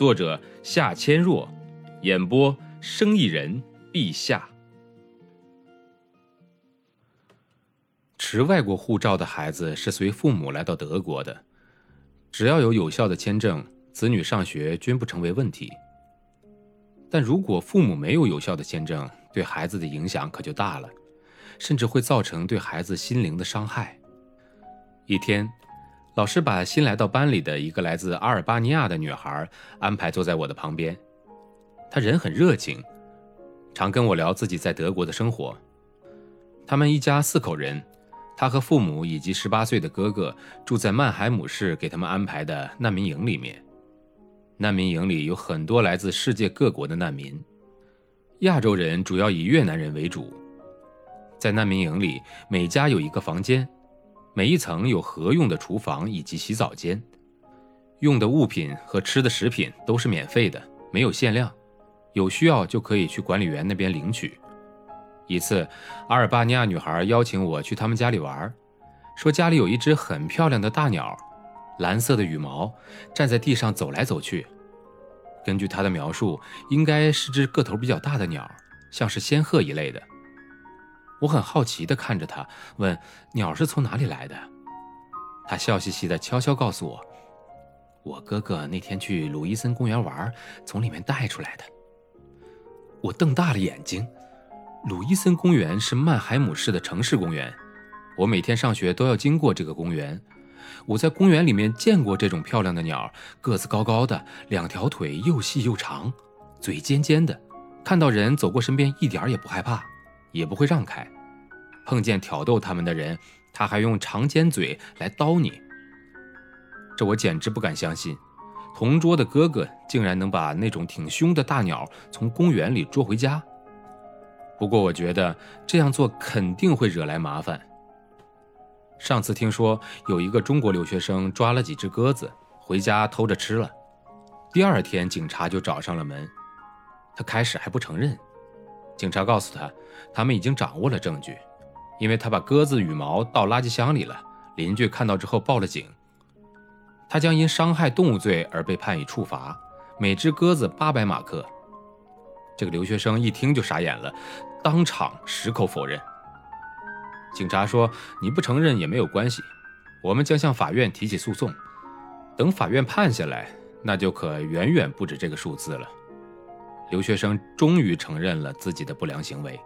作者夏千若，演播生意人陛下。持外国护照的孩子是随父母来到德国的，只要有有效的签证，子女上学均不成为问题。但如果父母没有有效的签证，对孩子的影响可就大了，甚至会造成对孩子心灵的伤害。一天。老师把新来到班里的一个来自阿尔巴尼亚的女孩安排坐在我的旁边。她人很热情，常跟我聊自己在德国的生活。他们一家四口人，她和父母以及十八岁的哥哥住在曼海姆市给他们安排的难民营里面。难民营里有很多来自世界各国的难民，亚洲人主要以越南人为主。在难民营里，每家有一个房间。每一层有合用的厨房以及洗澡间，用的物品和吃的食品都是免费的，没有限量，有需要就可以去管理员那边领取。一次，阿尔巴尼亚女孩邀请我去他们家里玩，说家里有一只很漂亮的大鸟，蓝色的羽毛，站在地上走来走去。根据她的描述，应该是只个头比较大的鸟，像是仙鹤一类的。我很好奇地看着他，问：“鸟是从哪里来的？”他笑嘻嘻地悄悄告诉我：“我哥哥那天去鲁伊森公园玩，从里面带出来的。”我瞪大了眼睛。鲁伊森公园是曼海姆市的城市公园，我每天上学都要经过这个公园。我在公园里面见过这种漂亮的鸟，个子高高的，两条腿又细又长，嘴尖尖的，看到人走过身边一点也不害怕。也不会让开，碰见挑逗他们的人，他还用长尖嘴来叨你。这我简直不敢相信，同桌的哥哥竟然能把那种挺凶的大鸟从公园里捉回家。不过我觉得这样做肯定会惹来麻烦。上次听说有一个中国留学生抓了几只鸽子回家偷着吃了，第二天警察就找上了门，他开始还不承认。警察告诉他，他们已经掌握了证据，因为他把鸽子羽毛倒垃圾箱里了。邻居看到之后报了警，他将因伤害动物罪而被判以处罚，每只鸽子八百马克。这个留学生一听就傻眼了，当场矢口否认。警察说：“你不承认也没有关系，我们将向法院提起诉讼，等法院判下来，那就可远远不止这个数字了。”留学生终于承认了自己的不良行为。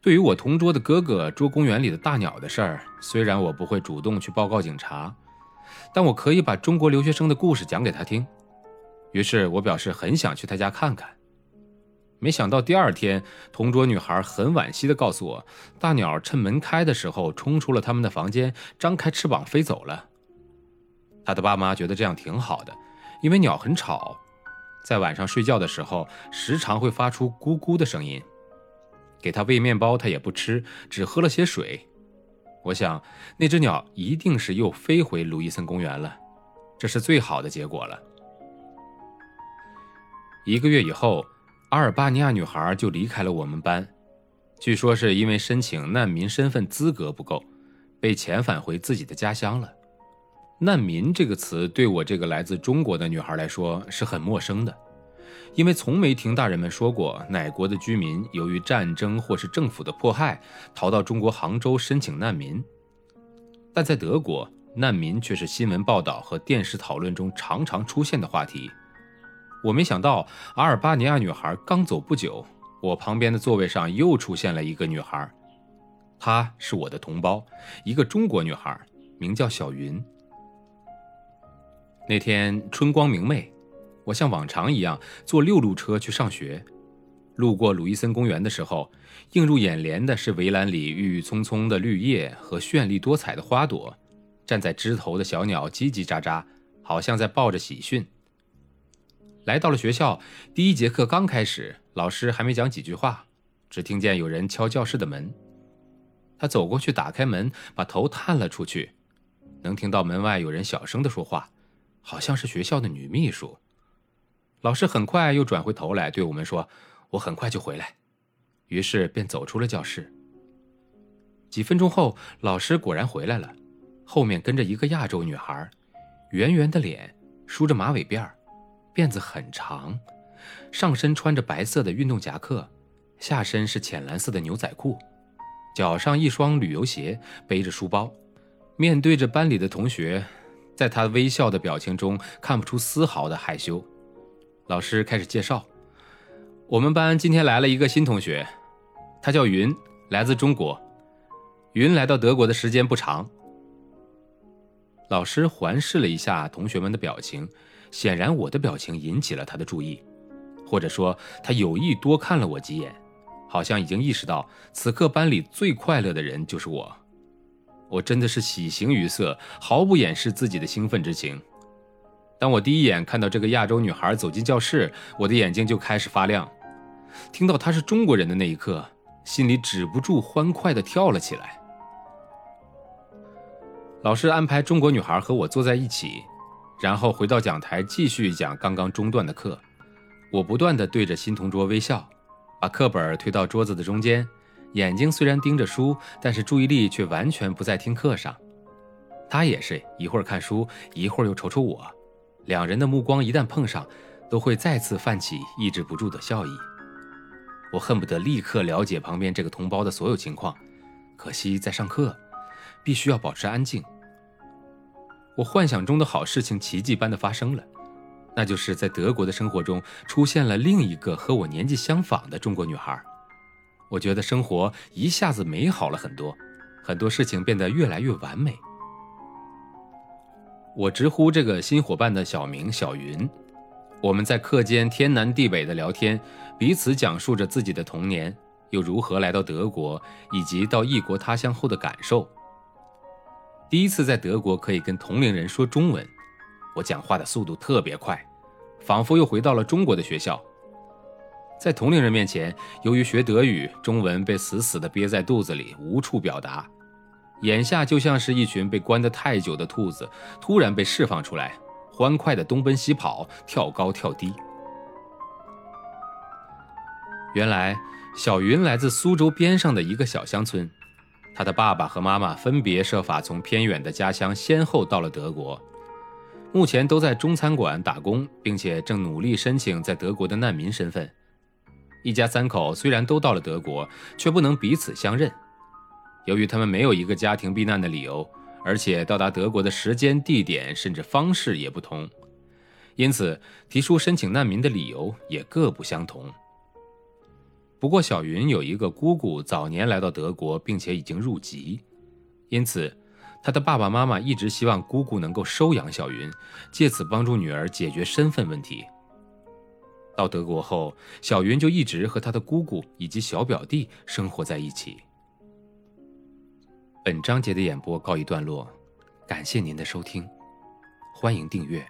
对于我同桌的哥哥捉公园里的大鸟的事儿，虽然我不会主动去报告警察，但我可以把中国留学生的故事讲给他听。于是我表示很想去他家看看。没想到第二天，同桌女孩很惋惜地告诉我，大鸟趁门开的时候冲出了他们的房间，张开翅膀飞走了。他的爸妈觉得这样挺好的，因为鸟很吵。在晚上睡觉的时候，时常会发出咕咕的声音。给他喂面包，他也不吃，只喝了些水。我想，那只鸟一定是又飞回路易森公园了，这是最好的结果了。一个月以后，阿尔巴尼亚女孩就离开了我们班，据说是因为申请难民身份资格不够，被遣返回自己的家乡了。难民这个词对我这个来自中国的女孩来说是很陌生的，因为从没听大人们说过哪国的居民由于战争或是政府的迫害逃到中国杭州申请难民。但在德国，难民却是新闻报道和电视讨论中常常出现的话题。我没想到阿尔巴尼亚女孩刚走不久，我旁边的座位上又出现了一个女孩，她是我的同胞，一个中国女孩，名叫小云。那天春光明媚，我像往常一样坐六路车去上学。路过鲁伊森公园的时候，映入眼帘的是围栏里郁郁葱葱的绿叶和绚丽多彩的花朵。站在枝头的小鸟叽叽喳喳，好像在报着喜讯。来到了学校，第一节课刚开始，老师还没讲几句话，只听见有人敲教室的门。他走过去打开门，把头探了出去，能听到门外有人小声的说话，好像是学校的女秘书。老师很快又转回头来对我们说：“我很快就回来。”于是便走出了教室。几分钟后，老师果然回来了，后面跟着一个亚洲女孩，圆圆的脸，梳着马尾辫。辫子很长，上身穿着白色的运动夹克，下身是浅蓝色的牛仔裤，脚上一双旅游鞋，背着书包，面对着班里的同学，在他微笑的表情中看不出丝毫的害羞。老师开始介绍，我们班今天来了一个新同学，他叫云，来自中国。云来到德国的时间不长。老师环视了一下同学们的表情。显然，我的表情引起了他的注意，或者说，他有意多看了我几眼，好像已经意识到此刻班里最快乐的人就是我。我真的是喜形于色，毫不掩饰自己的兴奋之情。当我第一眼看到这个亚洲女孩走进教室，我的眼睛就开始发亮。听到她是中国人的那一刻，心里止不住欢快地跳了起来。老师安排中国女孩和我坐在一起。然后回到讲台继续讲刚刚中断的课，我不断地对着新同桌微笑，把课本推到桌子的中间，眼睛虽然盯着书，但是注意力却完全不在听课上。他也是一会儿看书，一会儿又瞅瞅我，两人的目光一旦碰上，都会再次泛起抑制不住的笑意。我恨不得立刻了解旁边这个同胞的所有情况，可惜在上课，必须要保持安静。我幻想中的好事情奇迹般的发生了，那就是在德国的生活中出现了另一个和我年纪相仿的中国女孩。我觉得生活一下子美好了很多，很多事情变得越来越完美。我直呼这个新伙伴的小名小云。我们在课间天南地北的聊天，彼此讲述着自己的童年，又如何来到德国，以及到异国他乡后的感受。第一次在德国可以跟同龄人说中文，我讲话的速度特别快，仿佛又回到了中国的学校。在同龄人面前，由于学德语，中文被死死地憋在肚子里，无处表达。眼下就像是一群被关得太久的兔子，突然被释放出来，欢快地东奔西跑，跳高跳低。原来，小云来自苏州边上的一个小乡村。他的爸爸和妈妈分别设法从偏远的家乡先后到了德国，目前都在中餐馆打工，并且正努力申请在德国的难民身份。一家三口虽然都到了德国，却不能彼此相认。由于他们没有一个家庭避难的理由，而且到达德国的时间、地点甚至方式也不同，因此提出申请难民的理由也各不相同。不过，小云有一个姑姑，早年来到德国，并且已经入籍，因此，她的爸爸妈妈一直希望姑姑能够收养小云，借此帮助女儿解决身份问题。到德国后，小云就一直和她的姑姑以及小表弟生活在一起。本章节的演播告一段落，感谢您的收听，欢迎订阅。